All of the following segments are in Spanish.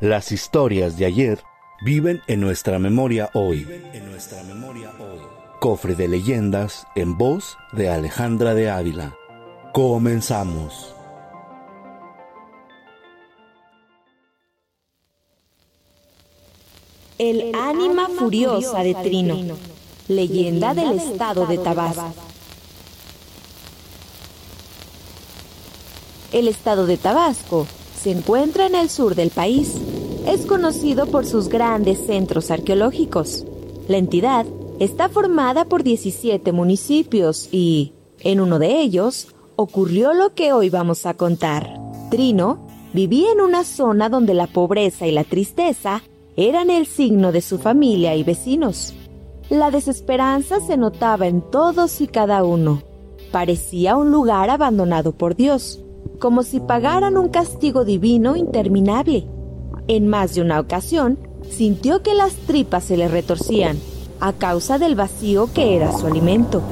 Las historias de ayer viven en nuestra memoria hoy. En nuestra memoria hoy. Cofre de leyendas en voz de Alejandra de Ávila. Comenzamos. El ánima furiosa de Trino, leyenda del estado de Tabasco. El estado de Tabasco se encuentra en el sur del país. Es conocido por sus grandes centros arqueológicos. La entidad está formada por 17 municipios y, en uno de ellos, ocurrió lo que hoy vamos a contar. Trino vivía en una zona donde la pobreza y la tristeza eran el signo de su familia y vecinos. La desesperanza se notaba en todos y cada uno. Parecía un lugar abandonado por Dios, como si pagaran un castigo divino interminable. En más de una ocasión, sintió que las tripas se le retorcían a causa del vacío que era su alimento.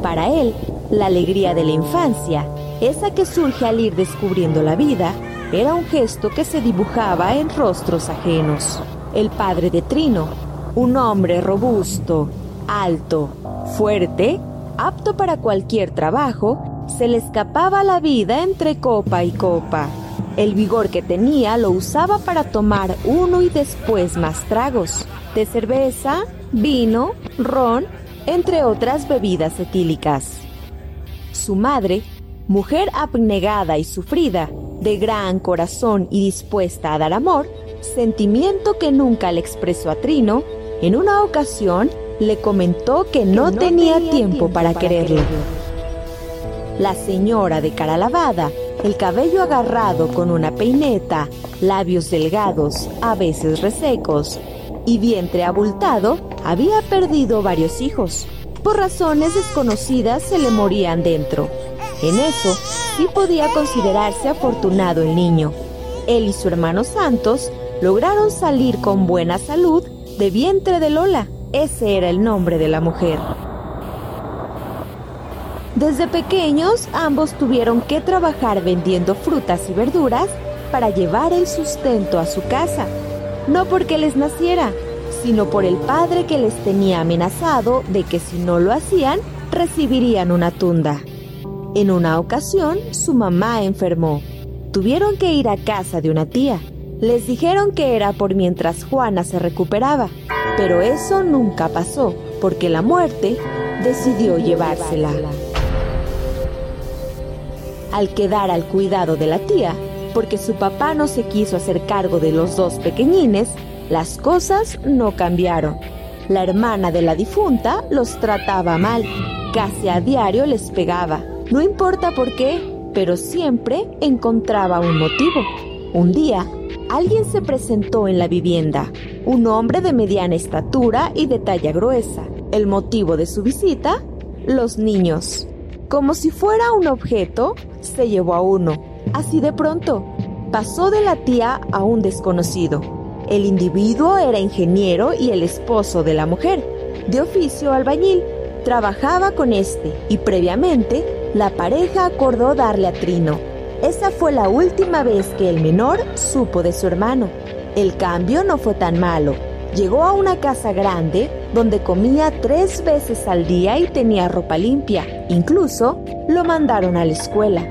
Para él, la alegría de la infancia, esa que surge al ir descubriendo la vida, era un gesto que se dibujaba en rostros ajenos el padre de Trino, un hombre robusto, alto, fuerte, apto para cualquier trabajo, se le escapaba la vida entre copa y copa. El vigor que tenía lo usaba para tomar uno y después más tragos, de cerveza, vino, ron, entre otras bebidas etílicas. Su madre, mujer abnegada y sufrida, de gran corazón y dispuesta a dar amor, sentimiento que nunca le expresó a Trino, en una ocasión le comentó que no, tenía, tiempo, para, quererlo. La señora de cara lavada, el cabello agarrado con una peineta, labios delgados, a veces resecos, y vientre abultado, había perdido varios hijos. Por razones desconocidas se le morían dentro. En eso sí podía considerarse afortunado el niño. Él y su hermano Santos lograron salir con buena salud de vientre de Lola. Ese era el nombre de la mujer. Desde pequeños ambos tuvieron que trabajar vendiendo frutas y verduras para llevar el sustento a su casa, no porque les naciera, sino por el padre que les tenía amenazado de que si no lo hacían, recibirían una tunda. En una ocasión, su mamá enfermó. Tuvieron que ir a casa de una tía les dijeron que era por mientras Juana se recuperaba, pero eso nunca pasó, porque la muerte decidió llevársela. Al quedar al cuidado de la tía, porque su papá no se quiso hacer cargo de los dos pequeñines, las cosas no cambiaron. La hermana de la difunta los trataba mal, casi a diario les pegaba. No importa por qué, pero siempre encontraba un motivo. Un día, alguien se presentó en la vivienda, un hombre de mediana estatura y de talla gruesa. El motivo de su visita, los niños. Como si fuera un objeto, se llevó a uno. Así de pronto, pasó de la tía a un desconocido. El individuo era ingeniero y el esposo de la mujer, de oficio albañil. Trabajaba con este y previamente la pareja acordó darle a Trino esa fue la última vez que el menor supo de su hermano. El cambio no fue tan malo. Llegó a una casa grande donde comía tres veces al día y tenía ropa limpia. Incluso lo mandaron a la escuela.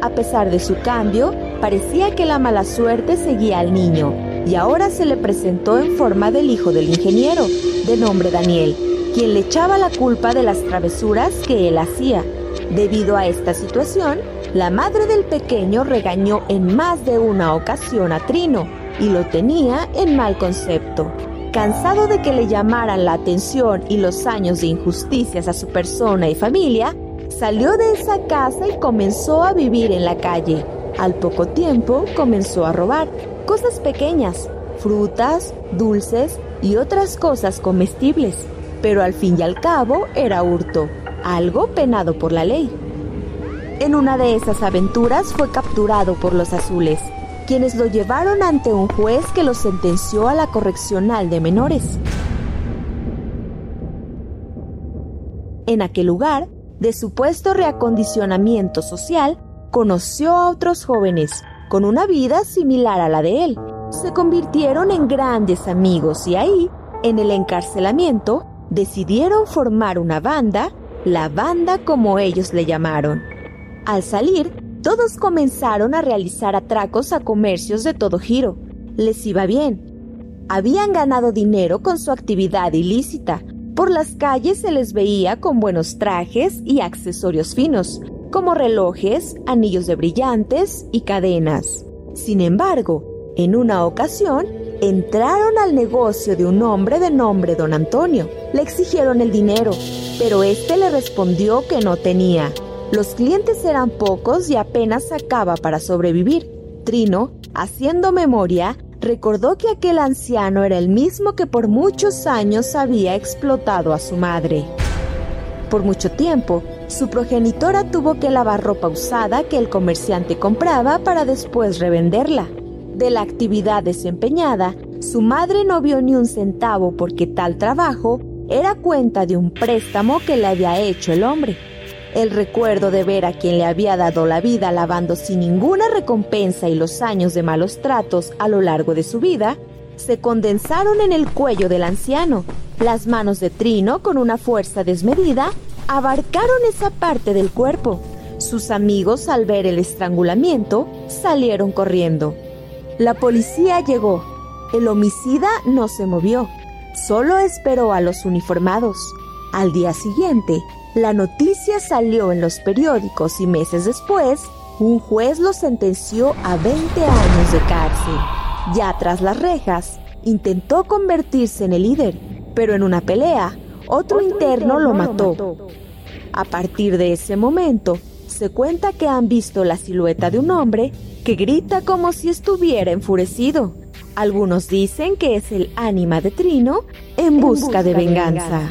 A pesar de su cambio, parecía que la mala suerte seguía al niño y ahora se le presentó en forma del hijo del ingeniero, de nombre Daniel, quien le echaba la culpa de las travesuras que él hacía. Debido a esta situación, la madre del pequeño regañó en más de una ocasión a Trino y lo tenía en mal concepto. Cansado de que le llamaran la atención y los años de injusticias a su persona y familia, Salió de esa casa y comenzó a vivir en la calle. Al poco tiempo comenzó a robar cosas pequeñas, frutas, dulces y otras cosas comestibles. Pero al fin y al cabo era hurto, algo penado por la ley. En una de esas aventuras fue capturado por los azules, quienes lo llevaron ante un juez que lo sentenció a la correccional de menores. En aquel lugar, de supuesto reacondicionamiento social, conoció a otros jóvenes con una vida similar a la de él. Se convirtieron en grandes amigos y ahí, en el encarcelamiento, decidieron formar una banda, la banda como ellos le llamaron. Al salir, todos comenzaron a realizar atracos a comercios de todo giro. Les iba bien. Habían ganado dinero con su actividad ilícita. Por las calles se les veía con buenos trajes y accesorios finos, como relojes, anillos de brillantes y cadenas. Sin embargo, en una ocasión, entraron al negocio de un hombre de nombre don Antonio. Le exigieron el dinero, pero éste le respondió que no tenía. Los clientes eran pocos y apenas sacaba para sobrevivir. Trino, haciendo memoria, recordó que aquel anciano era el mismo que por muchos años había explotado a su madre. Por mucho tiempo, su progenitora tuvo que lavar ropa usada que el comerciante compraba para después revenderla. De la actividad desempeñada, su madre no vio ni un centavo porque tal trabajo era cuenta de un préstamo que le había hecho el hombre. El recuerdo de ver a quien le había dado la vida lavando sin ninguna recompensa y los años de malos tratos a lo largo de su vida, se condensaron en el cuello del anciano. Las manos de Trino, con una fuerza desmedida, abarcaron esa parte del cuerpo. Sus amigos, al ver el estrangulamiento, salieron corriendo. La policía llegó. El homicida no se movió, solo esperó a los uniformados. Al día siguiente, la noticia salió en los periódicos y meses después, un juez lo sentenció a 20 años de cárcel. Ya tras las rejas, intentó convertirse en el líder, pero en una pelea, otro, interno, lo mató. A partir de ese momento, se cuenta que han visto la silueta de un hombre que grita como si estuviera enfurecido. Algunos dicen que es el ánima de Trino en, busca, de venganza.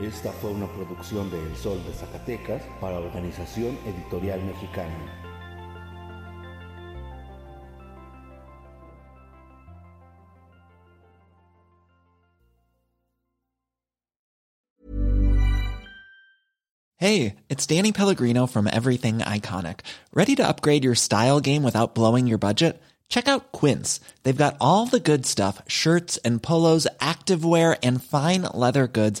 Esta fue una producción de El Sol de Zacatecas para Organización Editorial Mexicana. Hey, it's Danny Pellegrino from Everything Iconic. Ready to upgrade your style game without blowing your budget? Check out Quince. They've got all the good stuff shirts and polos, activewear, and fine leather goods